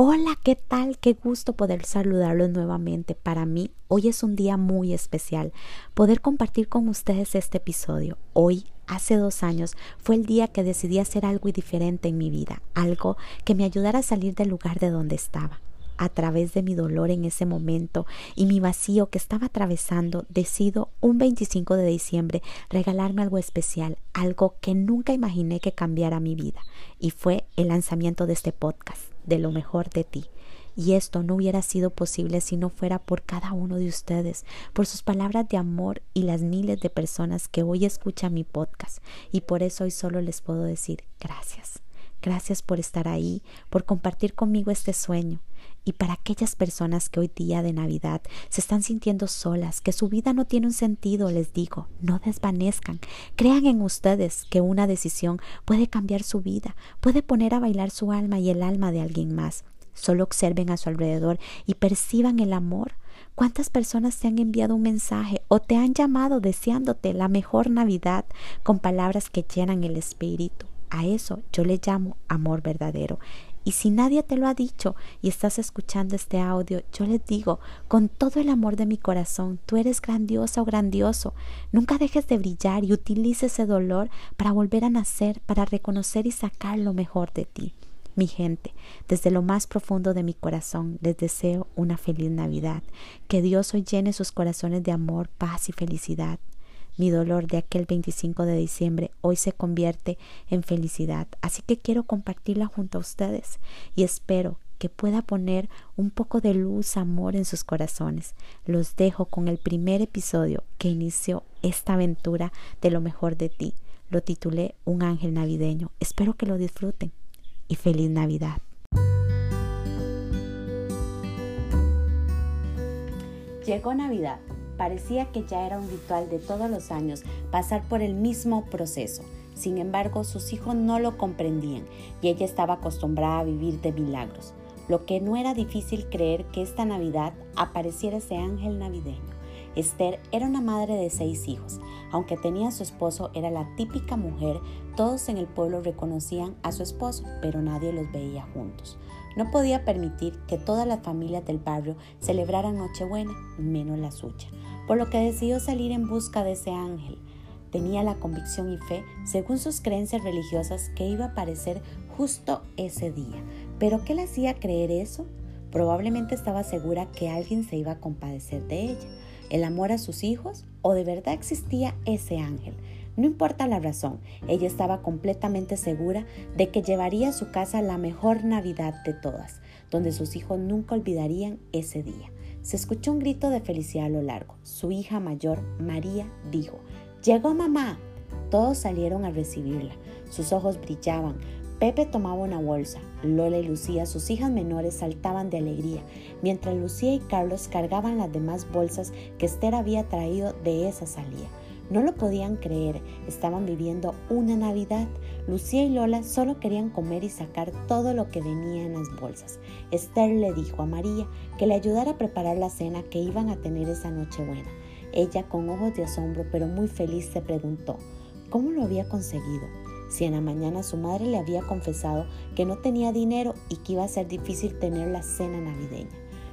Hola, ¿qué tal? Qué gusto poder saludarlos nuevamente. Para mí, hoy es un día muy especial poder compartir con ustedes este episodio. Hoy, hace dos años, fue el día que decidí hacer algo diferente en mi vida, algo que me ayudara a salir del lugar de donde estaba a través de mi dolor en ese momento y mi vacío que estaba atravesando, decido un 25 de diciembre regalarme algo especial, algo que nunca imaginé que cambiara mi vida, y fue el lanzamiento de este podcast, de lo mejor de ti. Y esto no hubiera sido posible si no fuera por cada uno de ustedes, por sus palabras de amor y las miles de personas que hoy escuchan mi podcast. Y por eso hoy solo les puedo decir gracias. Gracias por estar ahí, por compartir conmigo este sueño. Y para aquellas personas que hoy día de Navidad se están sintiendo solas, que su vida no tiene un sentido, les digo, no desvanezcan. Crean en ustedes que una decisión puede cambiar su vida, puede poner a bailar su alma y el alma de alguien más. Solo observen a su alrededor y perciban el amor. ¿Cuántas personas te han enviado un mensaje o te han llamado deseándote la mejor Navidad con palabras que llenan el espíritu? A eso yo le llamo amor verdadero. Y si nadie te lo ha dicho y estás escuchando este audio, yo les digo, con todo el amor de mi corazón, tú eres grandiosa o grandioso. Nunca dejes de brillar y utilice ese dolor para volver a nacer, para reconocer y sacar lo mejor de ti. Mi gente, desde lo más profundo de mi corazón les deseo una feliz Navidad. Que Dios hoy llene sus corazones de amor, paz y felicidad. Mi dolor de aquel 25 de diciembre hoy se convierte en felicidad, así que quiero compartirla junto a ustedes y espero que pueda poner un poco de luz, amor en sus corazones. Los dejo con el primer episodio que inició esta aventura de lo mejor de ti. Lo titulé Un ángel navideño. Espero que lo disfruten y feliz Navidad. Llegó Navidad Parecía que ya era un ritual de todos los años pasar por el mismo proceso. Sin embargo, sus hijos no lo comprendían y ella estaba acostumbrada a vivir de milagros. Lo que no era difícil creer que esta Navidad apareciera ese ángel navideño. Esther era una madre de seis hijos. Aunque tenía a su esposo, era la típica mujer, todos en el pueblo reconocían a su esposo, pero nadie los veía juntos. No podía permitir que todas las familias del barrio celebraran Nochebuena, menos la suya por lo que decidió salir en busca de ese ángel. Tenía la convicción y fe, según sus creencias religiosas, que iba a aparecer justo ese día. ¿Pero qué le hacía creer eso? Probablemente estaba segura que alguien se iba a compadecer de ella. ¿El amor a sus hijos? ¿O de verdad existía ese ángel? No importa la razón, ella estaba completamente segura de que llevaría a su casa la mejor Navidad de todas, donde sus hijos nunca olvidarían ese día. Se escuchó un grito de felicidad a lo largo. Su hija mayor, María, dijo, Llegó mamá. Todos salieron a recibirla. Sus ojos brillaban. Pepe tomaba una bolsa. Lola y Lucía, sus hijas menores, saltaban de alegría, mientras Lucía y Carlos cargaban las demás bolsas que Esther había traído de esa salida. No lo podían creer, estaban viviendo una Navidad. Lucía y Lola solo querían comer y sacar todo lo que venía en las bolsas. Esther le dijo a María que le ayudara a preparar la cena que iban a tener esa noche buena. Ella, con ojos de asombro pero muy feliz, se preguntó, ¿cómo lo había conseguido? Si en la mañana su madre le había confesado que no tenía dinero y que iba a ser difícil tener la cena navideña.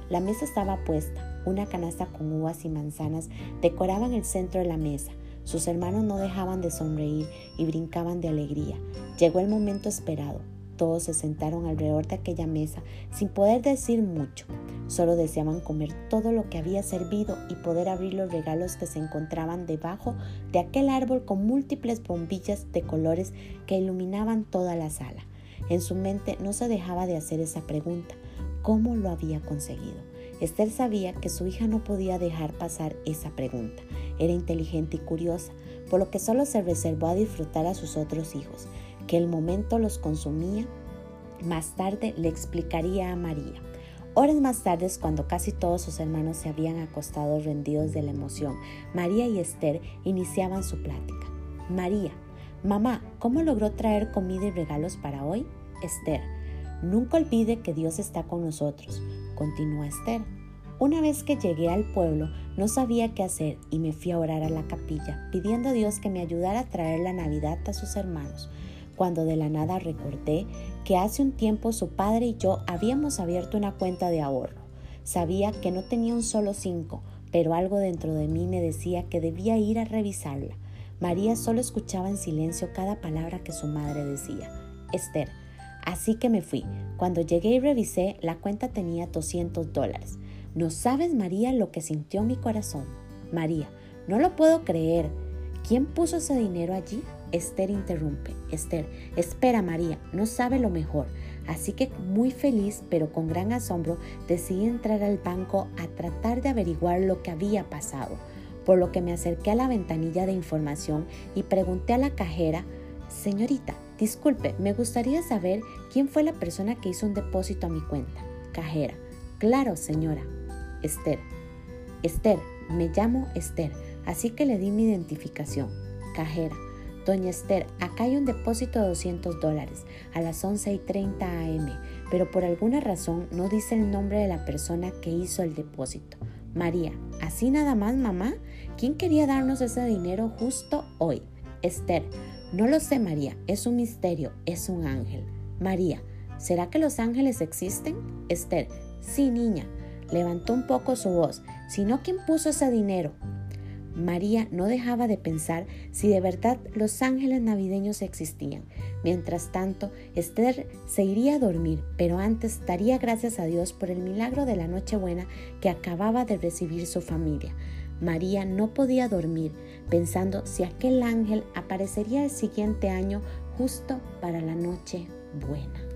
La mesa estaba puesta, una canasta con uvas y manzanas decoraban el centro de la mesa. Sus hermanos no dejaban de sonreír y brincaban de alegría. Llegó el momento esperado. Todos se sentaron alrededor de aquella mesa sin poder decir mucho. Solo deseaban comer todo lo que había servido y poder abrir los regalos que se encontraban debajo de aquel árbol con múltiples bombillas de colores que iluminaban toda la sala. En su mente no se dejaba de hacer esa pregunta. ¿Cómo lo había conseguido? Esther sabía que su hija no podía dejar pasar esa pregunta. Era inteligente y curiosa, por lo que solo se reservó a disfrutar a sus otros hijos, que el momento los consumía. Más tarde le explicaría a María. Horas más tarde, cuando casi todos sus hermanos se habían acostado rendidos de la emoción, María y Esther iniciaban su plática. María, mamá, ¿cómo logró traer comida y regalos para hoy? Esther, nunca olvide que Dios está con nosotros, continúa Esther. Una vez que llegué al pueblo, no sabía qué hacer y me fui a orar a la capilla, pidiendo a Dios que me ayudara a traer la Navidad a sus hermanos cuando de la nada recordé que hace un tiempo su padre y yo habíamos abierto una cuenta de ahorro. Sabía que no tenía un solo cinco, pero algo dentro de mí me decía que debía ir a revisarla. María solo escuchaba en silencio cada palabra que su madre decía. Esther. Así que me fui. Cuando llegué y revisé, la cuenta tenía 200 dólares. No sabes, María, lo que sintió mi corazón. María, no lo puedo creer. ¿Quién puso ese dinero allí? Esther interrumpe. Esther, espera María, no sabe lo mejor. Así que muy feliz, pero con gran asombro, decidí entrar al banco a tratar de averiguar lo que había pasado, por lo que me acerqué a la ventanilla de información y pregunté a la cajera, Señorita, disculpe, me gustaría saber quién fue la persona que hizo un depósito a mi cuenta. Cajera, claro, señora. Esther, Esther, me llamo Esther, así que le di mi identificación. Cajera, Doña Esther, acá hay un depósito de 200 dólares a las 11 y 30 am, pero por alguna razón no dice el nombre de la persona que hizo el depósito. María, ¿así nada más, mamá? ¿Quién quería darnos ese dinero justo hoy? Esther, no lo sé, María, es un misterio, es un ángel. María, ¿será que los ángeles existen? Esther, sí, niña. Levantó un poco su voz. Si no, ¿quién puso ese dinero? María no dejaba de pensar si de verdad los ángeles navideños existían. Mientras tanto, Esther se iría a dormir, pero antes daría gracias a Dios por el milagro de la Nochebuena que acababa de recibir su familia. María no podía dormir pensando si aquel ángel aparecería el siguiente año justo para la noche buena.